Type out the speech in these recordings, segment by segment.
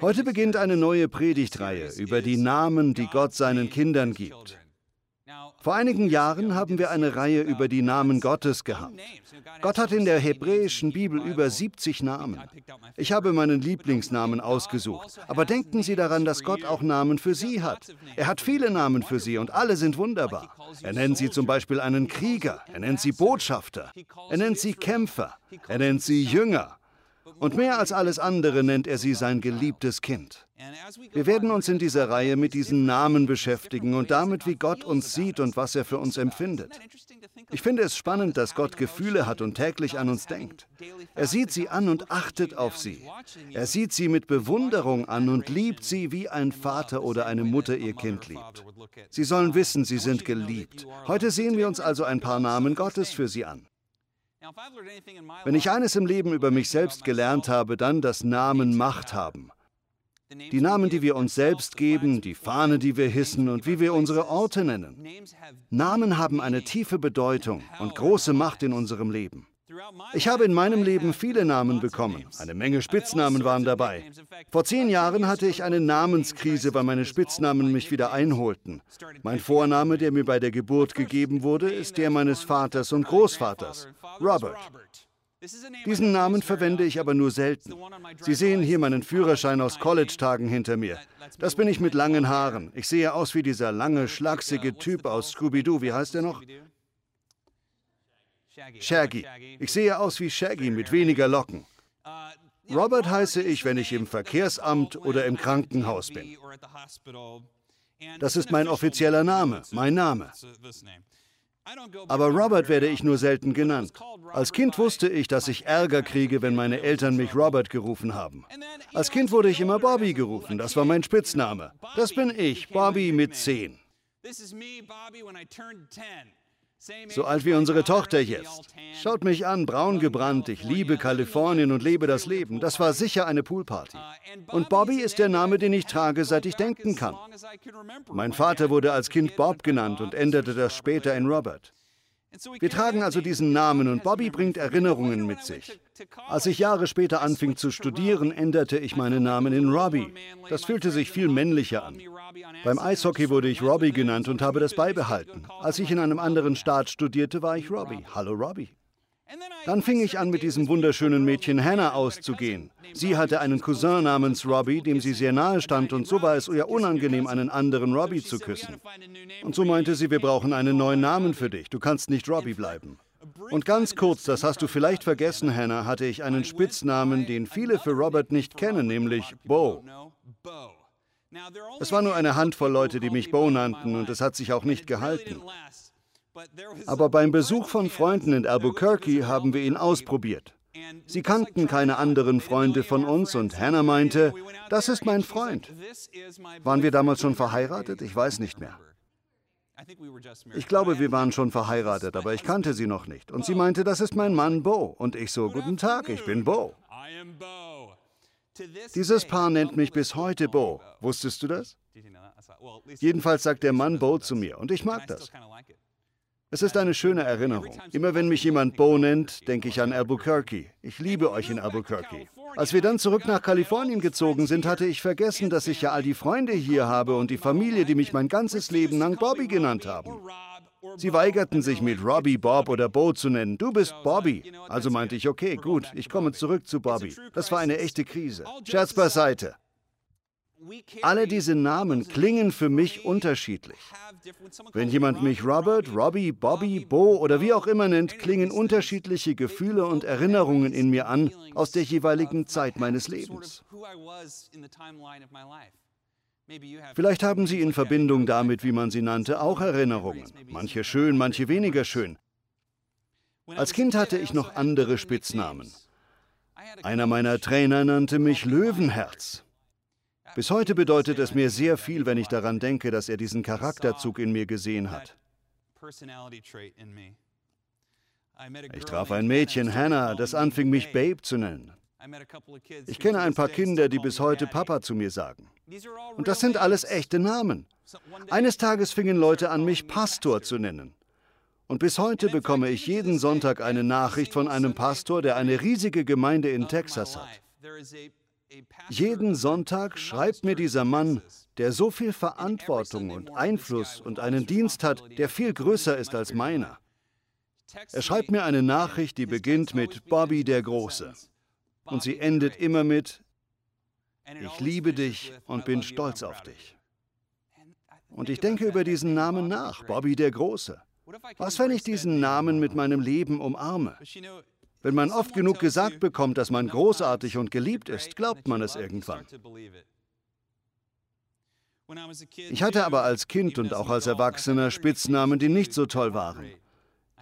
Heute beginnt eine neue Predigtreihe über die Namen, die Gott seinen Kindern gibt. Vor einigen Jahren haben wir eine Reihe über die Namen Gottes gehabt. Gott hat in der hebräischen Bibel über 70 Namen. Ich habe meinen Lieblingsnamen ausgesucht. Aber denken Sie daran, dass Gott auch Namen für Sie hat. Er hat viele Namen für Sie und alle sind wunderbar. Er nennt Sie zum Beispiel einen Krieger, er nennt Sie Botschafter, er nennt Sie Kämpfer, er nennt Sie Jünger. Und mehr als alles andere nennt er sie sein geliebtes Kind. Wir werden uns in dieser Reihe mit diesen Namen beschäftigen und damit, wie Gott uns sieht und was er für uns empfindet. Ich finde es spannend, dass Gott Gefühle hat und täglich an uns denkt. Er sieht sie an und achtet auf sie. Er sieht sie mit Bewunderung an und liebt sie, wie ein Vater oder eine Mutter ihr Kind liebt. Sie sollen wissen, sie sind geliebt. Heute sehen wir uns also ein paar Namen Gottes für sie an. Wenn ich eines im Leben über mich selbst gelernt habe, dann, dass Namen Macht haben. Die Namen, die wir uns selbst geben, die Fahne, die wir hissen und wie wir unsere Orte nennen. Namen haben eine tiefe Bedeutung und große Macht in unserem Leben. Ich habe in meinem Leben viele Namen bekommen. Eine Menge Spitznamen waren dabei. Vor zehn Jahren hatte ich eine Namenskrise, weil meine Spitznamen mich wieder einholten. Mein Vorname, der mir bei der Geburt gegeben wurde, ist der meines Vaters und Großvaters, Robert. Diesen Namen verwende ich aber nur selten. Sie sehen hier meinen Führerschein aus College-Tagen hinter mir. Das bin ich mit langen Haaren. Ich sehe aus wie dieser lange, schlachsige Typ aus Scooby-Doo. Wie heißt er noch? Shaggy. Ich sehe aus wie Shaggy mit weniger Locken. Robert heiße ich, wenn ich im Verkehrsamt oder im Krankenhaus bin. Das ist mein offizieller Name, mein Name. Aber Robert werde ich nur selten genannt. Als Kind wusste ich, dass ich Ärger kriege, wenn meine Eltern mich Robert gerufen haben. Als Kind wurde ich immer Bobby gerufen, das war mein Spitzname. Das bin ich, Bobby mit 10. So alt wie unsere Tochter jetzt. Schaut mich an, braun gebrannt. Ich liebe Kalifornien und lebe das Leben. Das war sicher eine Poolparty. Und Bobby ist der Name, den ich trage, seit ich denken kann. Mein Vater wurde als Kind Bob genannt und änderte das später in Robert. Wir tragen also diesen Namen und Bobby bringt Erinnerungen mit sich. Als ich Jahre später anfing zu studieren, änderte ich meinen Namen in Robbie. Das fühlte sich viel männlicher an. Beim Eishockey wurde ich Robbie genannt und habe das beibehalten. Als ich in einem anderen Staat studierte, war ich Robbie. Hallo Robbie. Dann fing ich an, mit diesem wunderschönen Mädchen Hannah auszugehen. Sie hatte einen Cousin namens Robbie, dem sie sehr nahe stand, und so war es ihr unangenehm, einen anderen Robbie zu küssen. Und so meinte sie, wir brauchen einen neuen Namen für dich. Du kannst nicht Robbie bleiben. Und ganz kurz, das hast du vielleicht vergessen, Hannah, hatte ich einen Spitznamen, den viele für Robert nicht kennen, nämlich Bo. Es war nur eine Handvoll Leute, die mich Bo nannten, und es hat sich auch nicht gehalten. Aber beim Besuch von Freunden in Albuquerque haben wir ihn ausprobiert. Sie kannten keine anderen Freunde von uns und Hannah meinte, das ist mein Freund. Waren wir damals schon verheiratet? Ich weiß nicht mehr. Ich glaube, wir waren schon verheiratet, aber ich kannte sie noch nicht. Und sie meinte, das ist mein Mann Bo. Und ich so, guten Tag, ich bin Bo. Dieses Paar nennt mich bis heute Bo. Wusstest du das? Jedenfalls sagt der Mann Bo zu mir und ich mag das. Es ist eine schöne Erinnerung. Immer wenn mich jemand Bo nennt, denke ich an Albuquerque. Ich liebe euch in Albuquerque. Als wir dann zurück nach Kalifornien gezogen sind, hatte ich vergessen, dass ich ja all die Freunde hier habe und die Familie, die mich mein ganzes Leben lang Bobby genannt haben. Sie weigerten sich, mit Robbie, Bob oder Bo zu nennen. Du bist Bobby. Also meinte ich, okay, gut, ich komme zurück zu Bobby. Das war eine echte Krise. Scherz beiseite. Alle diese Namen klingen für mich unterschiedlich. Wenn jemand mich Robert, Robbie, Bobby, Bo oder wie auch immer nennt, klingen unterschiedliche Gefühle und Erinnerungen in mir an aus der jeweiligen Zeit meines Lebens. Vielleicht haben Sie in Verbindung damit, wie man sie nannte, auch Erinnerungen. Manche schön, manche weniger schön. Als Kind hatte ich noch andere Spitznamen. Einer meiner Trainer nannte mich Löwenherz. Bis heute bedeutet es mir sehr viel, wenn ich daran denke, dass er diesen Charakterzug in mir gesehen hat. Ich traf ein Mädchen, Hannah, das anfing, mich Babe zu nennen. Ich kenne ein paar Kinder, die bis heute Papa zu mir sagen. Und das sind alles echte Namen. Eines Tages fingen Leute an, mich Pastor zu nennen. Und bis heute bekomme ich jeden Sonntag eine Nachricht von einem Pastor, der eine riesige Gemeinde in Texas hat. Jeden Sonntag schreibt mir dieser Mann, der so viel Verantwortung und Einfluss und einen Dienst hat, der viel größer ist als meiner. Er schreibt mir eine Nachricht, die beginnt mit Bobby der Große. Und sie endet immer mit, ich liebe dich und bin stolz auf dich. Und ich denke über diesen Namen nach, Bobby der Große. Was, wenn ich diesen Namen mit meinem Leben umarme? Wenn man oft genug gesagt bekommt, dass man großartig und geliebt ist, glaubt man es irgendwann. Ich hatte aber als Kind und auch als Erwachsener Spitznamen, die nicht so toll waren.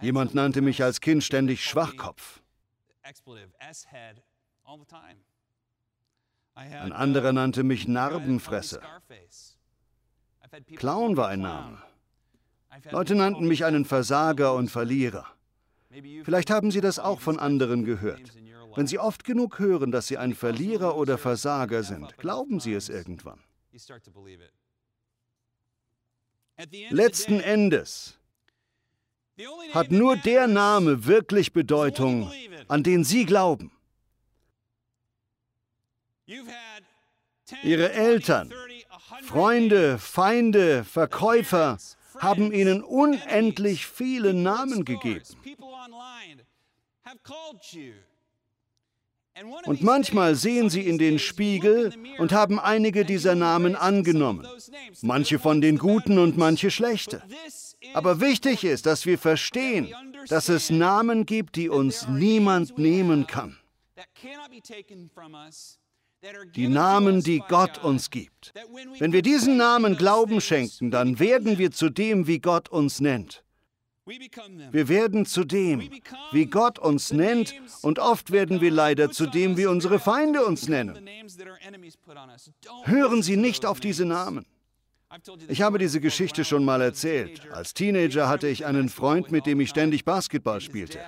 Jemand nannte mich als Kind ständig Schwachkopf. Ein anderer nannte mich Narbenfresse. Clown war ein Name. Leute nannten mich einen Versager und Verlierer. Vielleicht haben Sie das auch von anderen gehört. Wenn Sie oft genug hören, dass Sie ein Verlierer oder Versager sind, glauben Sie es irgendwann. Letzten Endes hat nur der Name wirklich Bedeutung, an den Sie glauben. Ihre Eltern, Freunde, Feinde, Verkäufer haben ihnen unendlich viele Namen gegeben. Und manchmal sehen sie in den Spiegel und haben einige dieser Namen angenommen. Manche von den guten und manche schlechte. Aber wichtig ist, dass wir verstehen, dass es Namen gibt, die uns niemand nehmen kann. Die Namen, die Gott uns gibt. Wenn wir diesen Namen Glauben schenken, dann werden wir zu dem, wie Gott uns nennt. Wir werden zu dem, wie Gott uns nennt, und oft werden wir leider zu dem, wie unsere Feinde uns nennen. Hören Sie nicht auf diese Namen. Ich habe diese Geschichte schon mal erzählt. Als Teenager hatte ich einen Freund, mit dem ich ständig Basketball spielte.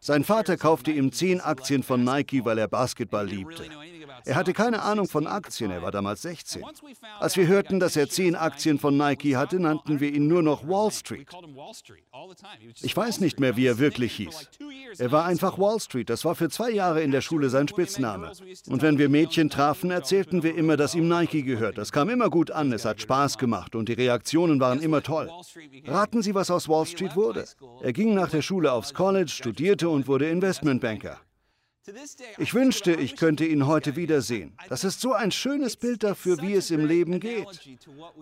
Sein Vater kaufte ihm zehn Aktien von Nike, weil er Basketball liebte. Er hatte keine Ahnung von Aktien, er war damals 16. Als wir hörten, dass er zehn Aktien von Nike hatte, nannten wir ihn nur noch Wall Street. Ich weiß nicht mehr, wie er wirklich hieß. Er war einfach Wall Street, das war für zwei Jahre in der Schule sein Spitzname. Und wenn wir Mädchen trafen, erzählten wir immer, dass ihm Nike gehört. Das kam immer gut an, es hat Spaß gemacht und die Reaktionen waren immer toll. Raten Sie, was aus Wall Street wurde? Er ging nach der Schule aufs College, studierte und wurde Investmentbanker. Ich wünschte, ich könnte ihn heute wiedersehen. Das ist so ein schönes Bild dafür, wie es im Leben geht.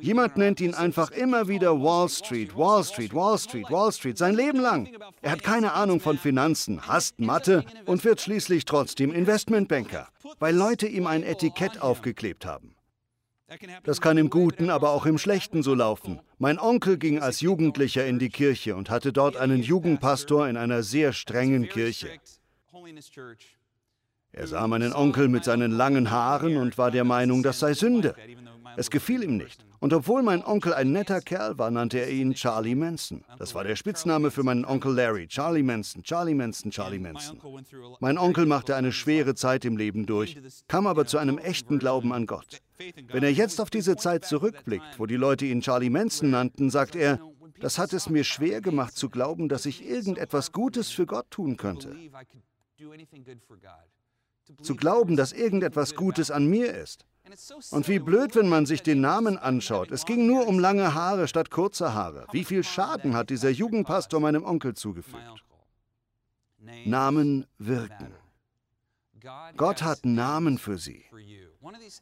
Jemand nennt ihn einfach immer wieder Wall Street, Wall Street, Wall Street, Wall Street, sein Leben lang. Er hat keine Ahnung von Finanzen, hasst Mathe und wird schließlich trotzdem Investmentbanker, weil Leute ihm ein Etikett aufgeklebt haben. Das kann im Guten, aber auch im Schlechten so laufen. Mein Onkel ging als Jugendlicher in die Kirche und hatte dort einen Jugendpastor in einer sehr strengen Kirche. Er sah meinen Onkel mit seinen langen Haaren und war der Meinung, das sei Sünde. Es gefiel ihm nicht. Und obwohl mein Onkel ein netter Kerl war, nannte er ihn Charlie Manson. Das war der Spitzname für meinen Onkel Larry. Charlie Manson, Charlie Manson, Charlie Manson. Mein Onkel machte eine schwere Zeit im Leben durch, kam aber zu einem echten Glauben an Gott. Wenn er jetzt auf diese Zeit zurückblickt, wo die Leute ihn Charlie Manson nannten, sagt er, das hat es mir schwer gemacht zu glauben, dass ich irgendetwas Gutes für Gott tun könnte zu glauben, dass irgendetwas Gutes an mir ist. Und wie blöd, wenn man sich den Namen anschaut. Es ging nur um lange Haare statt kurzer Haare. Wie viel Schaden hat dieser Jugendpastor meinem Onkel zugefügt? Namen wirken. Gott hat Namen für sie.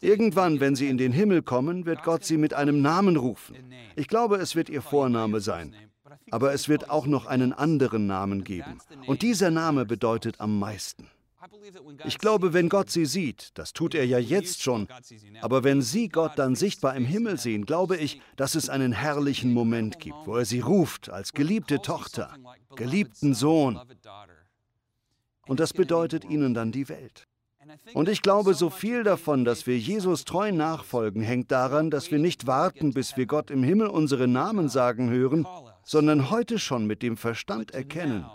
Irgendwann, wenn sie in den Himmel kommen, wird Gott sie mit einem Namen rufen. Ich glaube, es wird ihr Vorname sein. Aber es wird auch noch einen anderen Namen geben. Und dieser Name bedeutet am meisten. Ich glaube, wenn Gott sie sieht, das tut er ja jetzt schon, aber wenn Sie Gott dann sichtbar im Himmel sehen, glaube ich, dass es einen herrlichen Moment gibt, wo er sie ruft als geliebte Tochter, geliebten Sohn. Und das bedeutet ihnen dann die Welt. Und ich glaube, so viel davon, dass wir Jesus treu nachfolgen, hängt daran, dass wir nicht warten, bis wir Gott im Himmel unsere Namen sagen hören, sondern heute schon mit dem Verstand erkennen,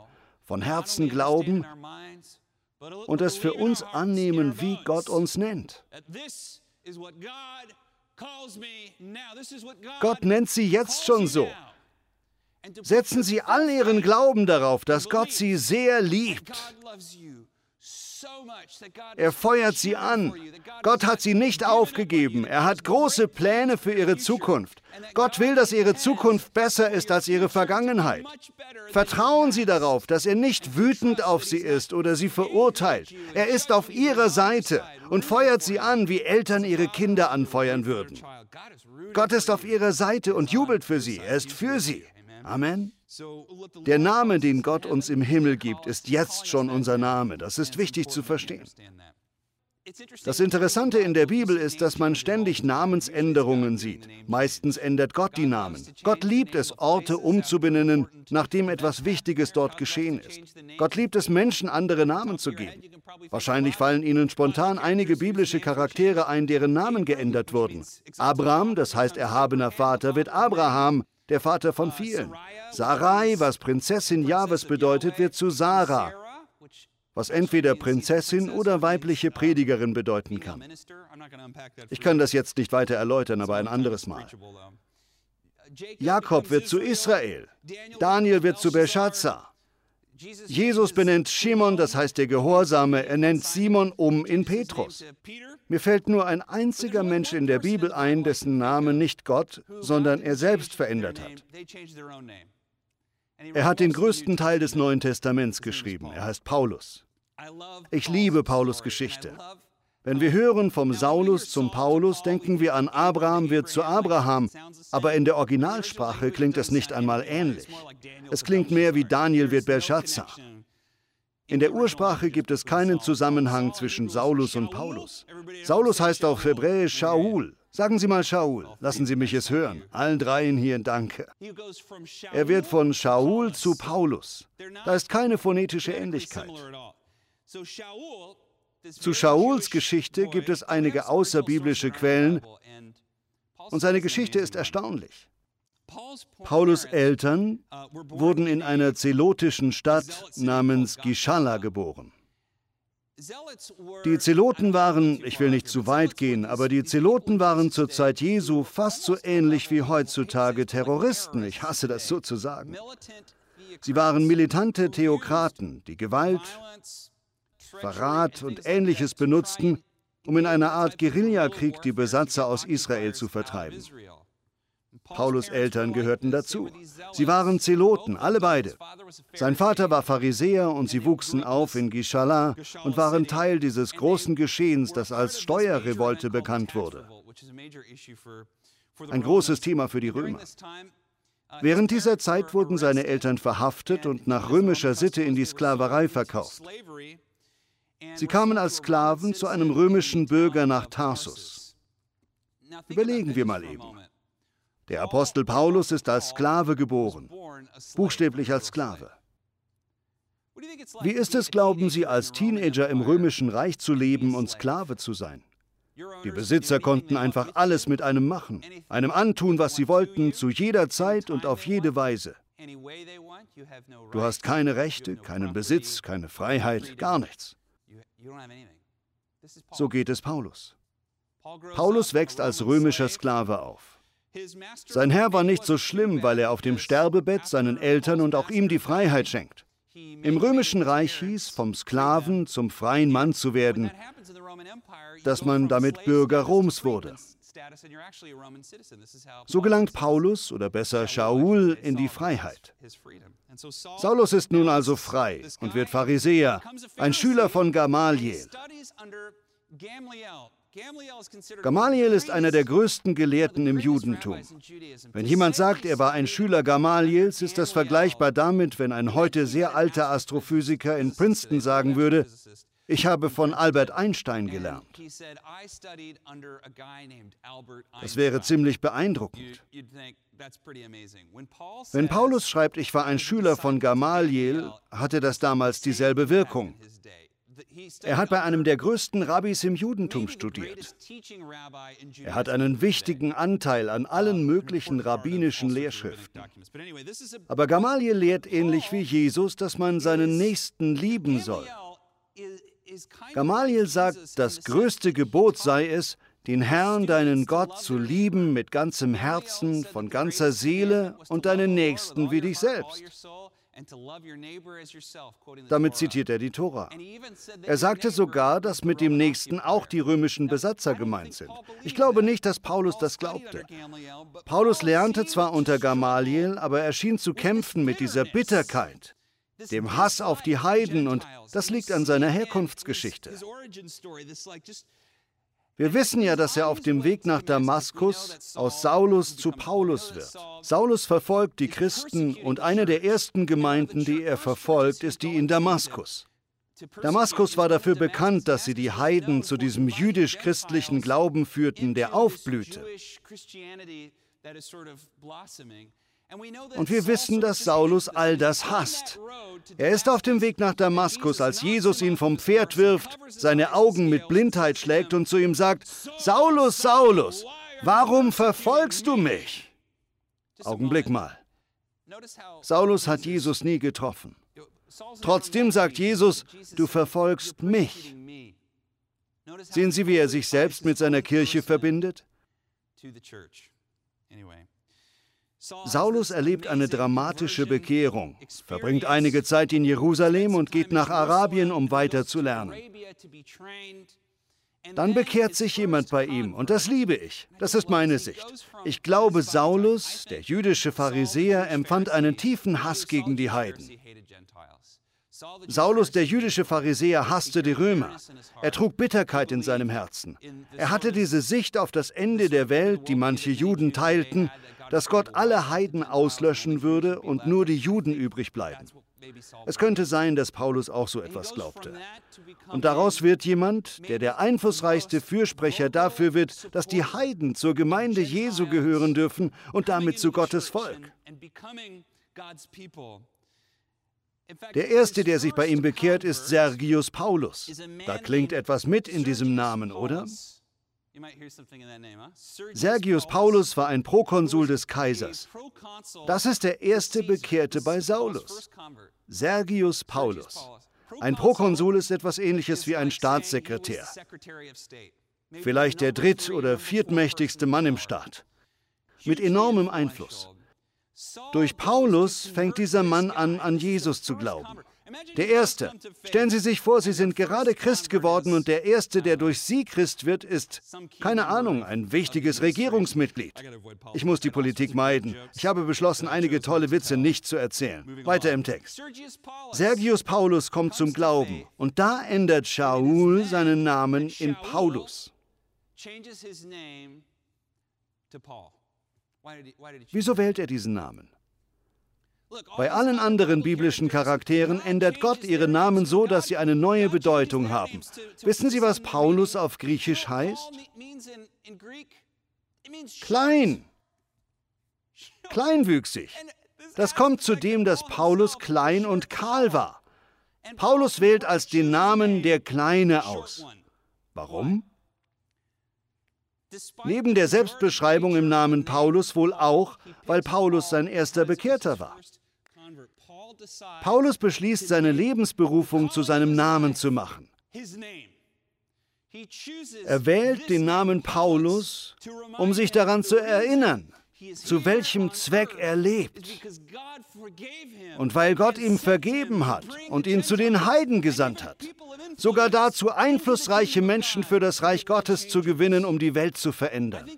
von Herzen glauben und es für uns annehmen, wie Gott uns nennt. Gott nennt sie jetzt schon so. Setzen Sie all Ihren Glauben darauf, dass Gott Sie sehr liebt. Er feuert sie an. Gott hat sie nicht aufgegeben. Er hat große Pläne für ihre Zukunft. Gott will, dass ihre Zukunft besser ist als ihre Vergangenheit. Vertrauen Sie darauf, dass er nicht wütend auf sie ist oder sie verurteilt. Er ist auf ihrer Seite und feuert sie an, wie Eltern ihre Kinder anfeuern würden. Gott ist auf ihrer Seite und jubelt für sie. Er ist für sie. Amen. Der Name, den Gott uns im Himmel gibt, ist jetzt schon unser Name. Das ist wichtig zu verstehen. Das Interessante in der Bibel ist, dass man ständig Namensänderungen sieht. Meistens ändert Gott die Namen. Gott liebt es, Orte umzubenennen, nachdem etwas Wichtiges dort geschehen ist. Gott liebt es, Menschen andere Namen zu geben. Wahrscheinlich fallen Ihnen spontan einige biblische Charaktere ein, deren Namen geändert wurden. Abraham, das heißt erhabener Vater, wird Abraham, der Vater von vielen. Sarai, was Prinzessin Jahwes bedeutet, wird zu Sarah, was entweder Prinzessin oder weibliche Predigerin bedeuten kann. Ich kann das jetzt nicht weiter erläutern, aber ein anderes Mal. Jakob wird zu Israel, Daniel wird zu Belshazzar. Jesus benennt Shimon, das heißt der Gehorsame, er nennt Simon um in Petrus. Mir fällt nur ein einziger Mensch in der Bibel ein, dessen Name nicht Gott, sondern er selbst verändert hat. Er hat den größten Teil des Neuen Testaments geschrieben. Er heißt Paulus. Ich liebe Paulus Geschichte. Wenn wir hören vom Saulus zum Paulus, denken wir an Abraham wird zu Abraham, aber in der Originalsprache klingt es nicht einmal ähnlich. Es klingt mehr wie Daniel wird Belshazzar. In der Ursprache gibt es keinen Zusammenhang zwischen Saulus und Paulus. Saulus heißt auf Hebräisch Shaul. Sagen Sie mal Shaul, lassen Sie mich es hören. Allen dreien hier danke. Er wird von Shaul zu Paulus. Da ist keine phonetische Ähnlichkeit. Zu Shauls Geschichte gibt es einige außerbiblische Quellen und seine Geschichte ist erstaunlich. Paulus Eltern wurden in einer zelotischen Stadt namens Gischala geboren. Die Zeloten waren, ich will nicht zu weit gehen, aber die Zeloten waren zur Zeit Jesu fast so ähnlich wie heutzutage Terroristen. Ich hasse das so zu sagen. Sie waren militante Theokraten, die Gewalt, Verrat und Ähnliches benutzten, um in einer Art Guerillakrieg die Besatzer aus Israel zu vertreiben. Paulus Eltern gehörten dazu. Sie waren Zeloten, alle beide. Sein Vater war Pharisäer und sie wuchsen auf in Gishala und waren Teil dieses großen Geschehens, das als Steuerrevolte bekannt wurde. Ein großes Thema für die Römer. Während dieser Zeit wurden seine Eltern verhaftet und nach römischer Sitte in die Sklaverei verkauft. Sie kamen als Sklaven zu einem römischen Bürger nach Tarsus. Überlegen wir mal eben. Der Apostel Paulus ist als Sklave geboren, buchstäblich als Sklave. Wie ist es, glauben Sie, als Teenager im römischen Reich zu leben und Sklave zu sein? Die Besitzer konnten einfach alles mit einem machen, einem antun, was sie wollten, zu jeder Zeit und auf jede Weise. Du hast keine Rechte, keinen Besitz, keine Freiheit, gar nichts. So geht es Paulus. Paulus wächst als römischer Sklave auf. Sein Herr war nicht so schlimm, weil er auf dem Sterbebett seinen Eltern und auch ihm die Freiheit schenkt. Im römischen Reich hieß, vom Sklaven zum freien Mann zu werden, dass man damit Bürger Roms wurde. So gelangt Paulus oder besser Shaul in die Freiheit. Saulus ist nun also frei und wird Pharisäer, ein Schüler von Gamaliel. Gamaliel ist einer der größten Gelehrten im Judentum. Wenn jemand sagt, er war ein Schüler Gamaliels, ist das vergleichbar damit, wenn ein heute sehr alter Astrophysiker in Princeton sagen würde, ich habe von Albert Einstein gelernt. Das wäre ziemlich beeindruckend. Wenn Paulus schreibt, ich war ein Schüler von Gamaliel, hatte das damals dieselbe Wirkung. Er hat bei einem der größten Rabbis im Judentum studiert. Er hat einen wichtigen Anteil an allen möglichen rabbinischen Lehrschriften. Aber Gamaliel lehrt ähnlich wie Jesus, dass man seinen Nächsten lieben soll. Gamaliel sagt, das größte Gebot sei es, den Herrn, deinen Gott, zu lieben mit ganzem Herzen, von ganzer Seele und deinen Nächsten wie dich selbst. Damit zitiert er die Tora. Er sagte sogar, dass mit dem Nächsten auch die römischen Besatzer gemeint sind. Ich glaube nicht, dass Paulus das glaubte. Paulus lernte zwar unter Gamaliel, aber er schien zu kämpfen mit dieser Bitterkeit, dem Hass auf die Heiden und das liegt an seiner Herkunftsgeschichte. Wir wissen ja, dass er auf dem Weg nach Damaskus aus Saulus zu Paulus wird. Saulus verfolgt die Christen und eine der ersten Gemeinden, die er verfolgt, ist die in Damaskus. Damaskus war dafür bekannt, dass sie die Heiden zu diesem jüdisch-christlichen Glauben führten, der aufblühte. Und wir wissen, dass Saulus all das hasst. Er ist auf dem Weg nach Damaskus, als Jesus ihn vom Pferd wirft, seine Augen mit Blindheit schlägt und zu ihm sagt, Saulus, Saulus, warum verfolgst du mich? Augenblick mal. Saulus hat Jesus nie getroffen. Trotzdem sagt Jesus, du verfolgst mich. Sehen Sie, wie er sich selbst mit seiner Kirche verbindet? Saulus erlebt eine dramatische Bekehrung, verbringt einige Zeit in Jerusalem und geht nach Arabien, um weiter zu lernen. Dann bekehrt sich jemand bei ihm und das liebe ich. Das ist meine Sicht. Ich glaube, Saulus, der jüdische Pharisäer, empfand einen tiefen Hass gegen die Heiden. Saulus, der jüdische Pharisäer, hasste die Römer. Er trug Bitterkeit in seinem Herzen. Er hatte diese Sicht auf das Ende der Welt, die manche Juden teilten, dass Gott alle Heiden auslöschen würde und nur die Juden übrig bleiben. Es könnte sein, dass Paulus auch so etwas glaubte. Und daraus wird jemand, der der einflussreichste Fürsprecher dafür wird, dass die Heiden zur Gemeinde Jesu gehören dürfen und damit zu Gottes Volk. Der erste, der sich bei ihm bekehrt, ist Sergius Paulus. Da klingt etwas mit in diesem Namen, oder? Sergius Paulus war ein Prokonsul des Kaisers. Das ist der erste Bekehrte bei Saulus. Sergius Paulus. Ein Prokonsul ist etwas ähnliches wie ein Staatssekretär. Vielleicht der dritt- oder viertmächtigste Mann im Staat. Mit enormem Einfluss. Durch Paulus fängt dieser Mann an, an Jesus zu glauben. Der Erste. Stellen Sie sich vor, Sie sind gerade Christ geworden und der Erste, der durch Sie Christ wird, ist, keine Ahnung, ein wichtiges Regierungsmitglied. Ich muss die Politik meiden. Ich habe beschlossen, einige tolle Witze nicht zu erzählen. Weiter im Text. Sergius Paulus kommt zum Glauben und da ändert Shaul seinen Namen in Paulus. Wieso wählt er diesen Namen? Bei allen anderen biblischen Charakteren ändert Gott ihre Namen so, dass sie eine neue Bedeutung haben. Wissen Sie, was Paulus auf Griechisch heißt? Klein. Kleinwüchsig. Das kommt zu dem, dass Paulus klein und kahl war. Paulus wählt als den Namen der Kleine aus. Warum? Neben der Selbstbeschreibung im Namen Paulus wohl auch, weil Paulus sein erster Bekehrter war. Paulus beschließt, seine Lebensberufung zu seinem Namen zu machen. Er wählt den Namen Paulus, um sich daran zu erinnern, zu welchem Zweck er lebt. Und weil Gott ihm vergeben hat und ihn zu den Heiden gesandt hat, sogar dazu einflussreiche Menschen für das Reich Gottes zu gewinnen, um die Welt zu verändern.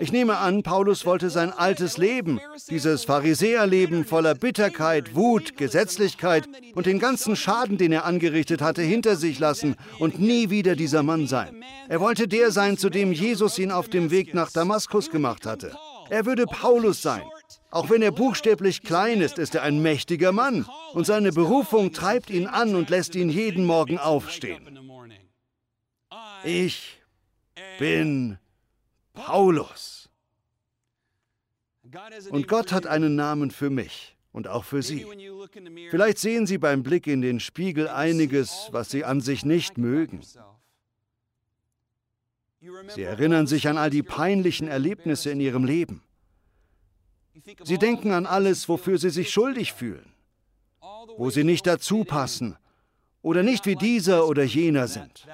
Ich nehme an, Paulus wollte sein altes Leben, dieses Pharisäerleben voller Bitterkeit, Wut, Gesetzlichkeit und den ganzen Schaden, den er angerichtet hatte, hinter sich lassen und nie wieder dieser Mann sein. Er wollte der sein, zu dem Jesus ihn auf dem Weg nach Damaskus gemacht hatte. Er würde Paulus sein. Auch wenn er buchstäblich klein ist, ist er ein mächtiger Mann. Und seine Berufung treibt ihn an und lässt ihn jeden Morgen aufstehen. Ich bin Paulus. Und Gott hat einen Namen für mich und auch für Sie. Vielleicht sehen Sie beim Blick in den Spiegel einiges, was Sie an sich nicht mögen. Sie erinnern sich an all die peinlichen Erlebnisse in Ihrem Leben. Sie denken an alles, wofür Sie sich schuldig fühlen, wo Sie nicht dazu passen oder nicht wie dieser oder jener sind.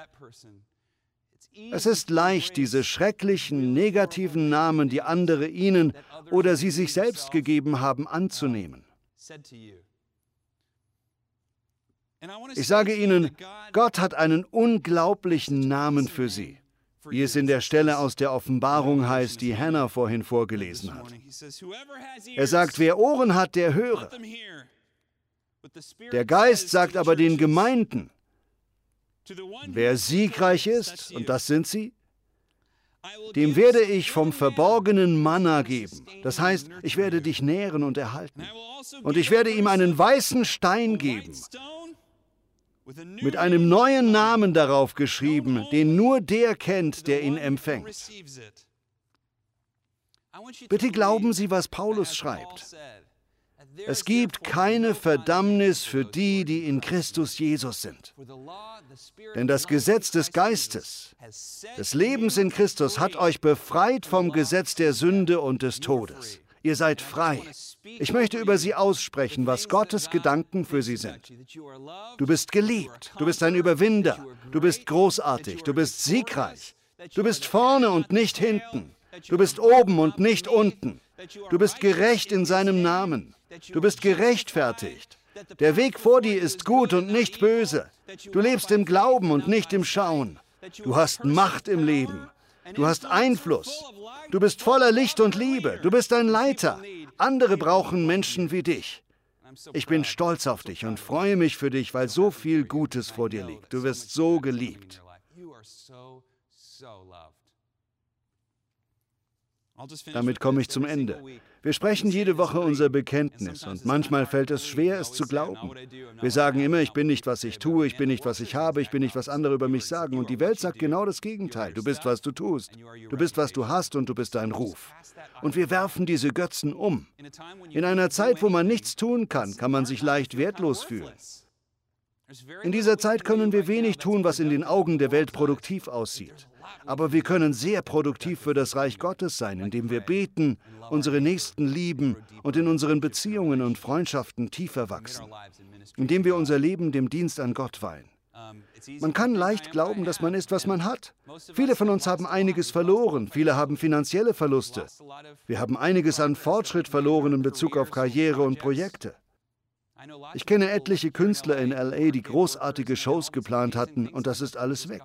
Es ist leicht, diese schrecklichen, negativen Namen, die andere ihnen oder sie sich selbst gegeben haben, anzunehmen. Ich sage Ihnen, Gott hat einen unglaublichen Namen für Sie, wie es in der Stelle aus der Offenbarung heißt, die Hannah vorhin vorgelesen hat. Er sagt, wer Ohren hat, der höre. Der Geist sagt aber den Gemeinden, wer siegreich ist, und das sind sie, dem werde ich vom verborgenen Manna geben. Das heißt, ich werde dich nähren und erhalten. Und ich werde ihm einen weißen Stein geben, mit einem neuen Namen darauf geschrieben, den nur der kennt, der ihn empfängt. Bitte glauben Sie, was Paulus schreibt. Es gibt keine Verdammnis für die, die in Christus Jesus sind. Denn das Gesetz des Geistes, des Lebens in Christus, hat euch befreit vom Gesetz der Sünde und des Todes. Ihr seid frei. Ich möchte über sie aussprechen, was Gottes Gedanken für sie sind. Du bist geliebt, du bist ein Überwinder, du bist großartig, du bist siegreich, du bist vorne und nicht hinten, du bist oben und nicht unten, du bist gerecht in seinem Namen, du bist gerechtfertigt. Der Weg vor dir ist gut und nicht böse. Du lebst im Glauben und nicht im Schauen. Du hast Macht im Leben. Du hast Einfluss. Du bist voller Licht und Liebe. Du bist ein Leiter. Andere brauchen Menschen wie dich. Ich bin stolz auf dich und freue mich für dich, weil so viel Gutes vor dir liegt. Du wirst so geliebt. Damit komme ich zum Ende. Wir sprechen jede Woche unser Bekenntnis und manchmal fällt es schwer, es zu glauben. Wir sagen immer, ich bin nicht, was ich tue, ich bin nicht, was ich habe, ich bin nicht, was andere über mich sagen. Und die Welt sagt genau das Gegenteil. Du bist, was du tust. Du bist, was du hast und du bist dein Ruf. Und wir werfen diese Götzen um. In einer Zeit, wo man nichts tun kann, kann man sich leicht wertlos fühlen. In dieser Zeit können wir wenig tun, was in den Augen der Welt produktiv aussieht. Aber wir können sehr produktiv für das Reich Gottes sein, indem wir beten, unsere Nächsten lieben und in unseren Beziehungen und Freundschaften tiefer wachsen, indem wir unser Leben dem Dienst an Gott weihen. Man kann leicht glauben, dass man ist, was man hat. Viele von uns haben einiges verloren, viele haben finanzielle Verluste. Wir haben einiges an Fortschritt verloren in Bezug auf Karriere und Projekte. Ich kenne etliche Künstler in LA, die großartige Shows geplant hatten und das ist alles weg.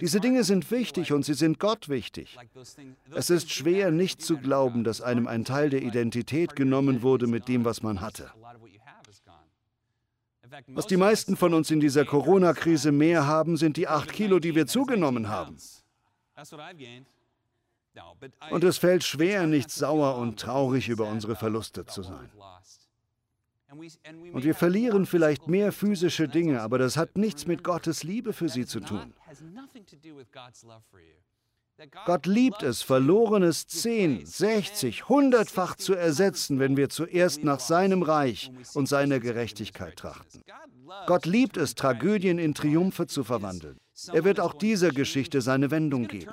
Diese Dinge sind wichtig und sie sind Gott wichtig. Es ist schwer, nicht zu glauben, dass einem ein Teil der Identität genommen wurde mit dem, was man hatte. Was die meisten von uns in dieser Corona-Krise mehr haben, sind die acht Kilo, die wir zugenommen haben. Und es fällt schwer, nicht sauer und traurig über unsere Verluste zu sein. Und wir verlieren vielleicht mehr physische Dinge, aber das hat nichts mit Gottes Liebe für sie zu tun. Gott liebt es, Verlorenes 10, 60, hundertfach zu ersetzen, wenn wir zuerst nach seinem Reich und seiner Gerechtigkeit trachten. Gott liebt es, Tragödien in Triumphe zu verwandeln. Er wird auch dieser Geschichte seine Wendung geben.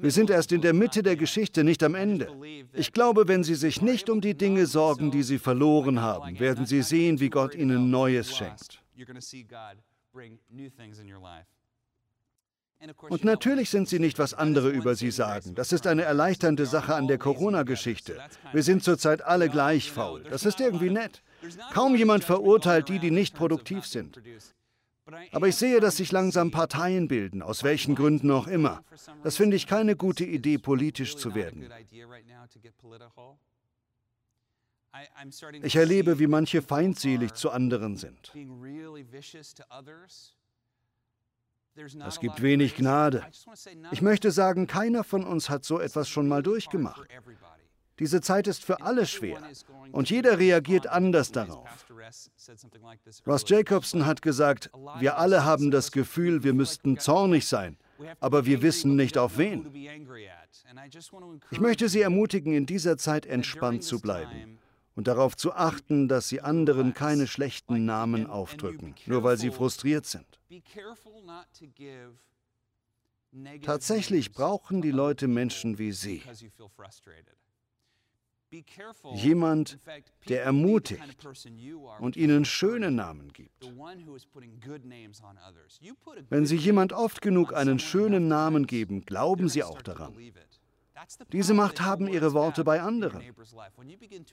Wir sind erst in der Mitte der Geschichte, nicht am Ende. Ich glaube, wenn Sie sich nicht um die Dinge sorgen, die Sie verloren haben, werden Sie sehen, wie Gott Ihnen Neues schenkt. Und natürlich sind sie nicht, was andere über sie sagen. Das ist eine erleichternde Sache an der Corona-Geschichte. Wir sind zurzeit alle gleich faul. Das ist irgendwie nett. Kaum jemand verurteilt die, die nicht produktiv sind. Aber ich sehe, dass sich langsam Parteien bilden, aus welchen Gründen auch immer. Das finde ich keine gute Idee, politisch zu werden. Ich erlebe, wie manche feindselig zu anderen sind. Es gibt wenig Gnade. Ich möchte sagen, keiner von uns hat so etwas schon mal durchgemacht. Diese Zeit ist für alle schwer und jeder reagiert anders darauf. Ross Jacobson hat gesagt, wir alle haben das Gefühl, wir müssten zornig sein, aber wir wissen nicht auf wen. Ich möchte Sie ermutigen, in dieser Zeit entspannt zu bleiben und darauf zu achten, dass Sie anderen keine schlechten Namen aufdrücken, nur weil sie frustriert sind. Tatsächlich brauchen die Leute Menschen wie Sie. Jemand, der ermutigt und ihnen schöne Namen gibt. Wenn Sie jemand oft genug einen schönen Namen geben, glauben Sie auch daran. Diese Macht haben Ihre Worte bei anderen.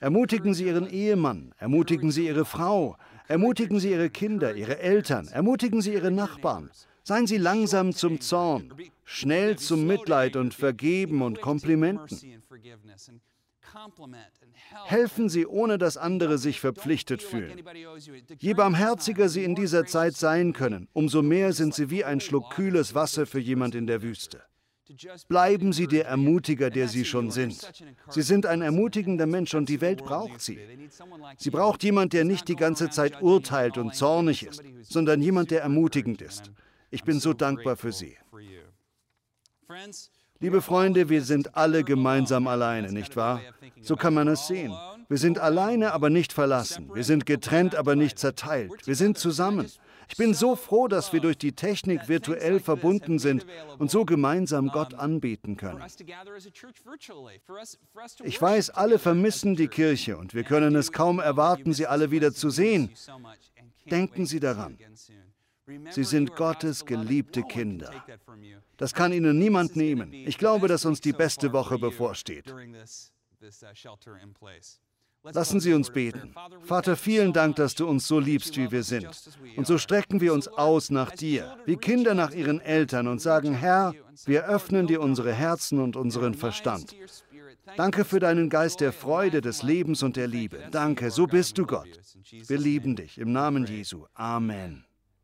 Ermutigen Sie Ihren Ehemann, ermutigen Sie Ihre Frau, ermutigen Sie Ihre Kinder, Ihre Eltern, ermutigen Sie Ihre Nachbarn. Seien Sie langsam zum Zorn, schnell zum Mitleid und Vergeben und Komplimenten. Helfen Sie, ohne dass andere sich verpflichtet fühlen. Je barmherziger Sie in dieser Zeit sein können, umso mehr sind Sie wie ein Schluck kühles Wasser für jemand in der Wüste. Bleiben Sie der Ermutiger, der Sie schon sind. Sie sind ein ermutigender Mensch und die Welt braucht Sie. Sie braucht jemand, der nicht die ganze Zeit urteilt und zornig ist, sondern jemand, der ermutigend ist. Ich bin so dankbar für Sie. Liebe Freunde, wir sind alle gemeinsam alleine, nicht wahr? So kann man es sehen. Wir sind alleine, aber nicht verlassen. Wir sind getrennt, aber nicht zerteilt. Wir sind zusammen. Ich bin so froh, dass wir durch die Technik virtuell verbunden sind und so gemeinsam Gott anbeten können. Ich weiß, alle vermissen die Kirche und wir können es kaum erwarten, sie alle wieder zu sehen. Denken Sie daran. Sie sind Gottes geliebte Kinder. Das kann Ihnen niemand nehmen. Ich glaube, dass uns die beste Woche bevorsteht. Lassen Sie uns beten. Vater, vielen Dank, dass du uns so liebst, wie wir sind. Und so strecken wir uns aus nach dir, wie Kinder nach ihren Eltern und sagen, Herr, wir öffnen dir unsere Herzen und unseren Verstand. Danke für deinen Geist der Freude, des Lebens und der Liebe. Danke, so bist du Gott. Wir lieben dich im Namen Jesu. Amen.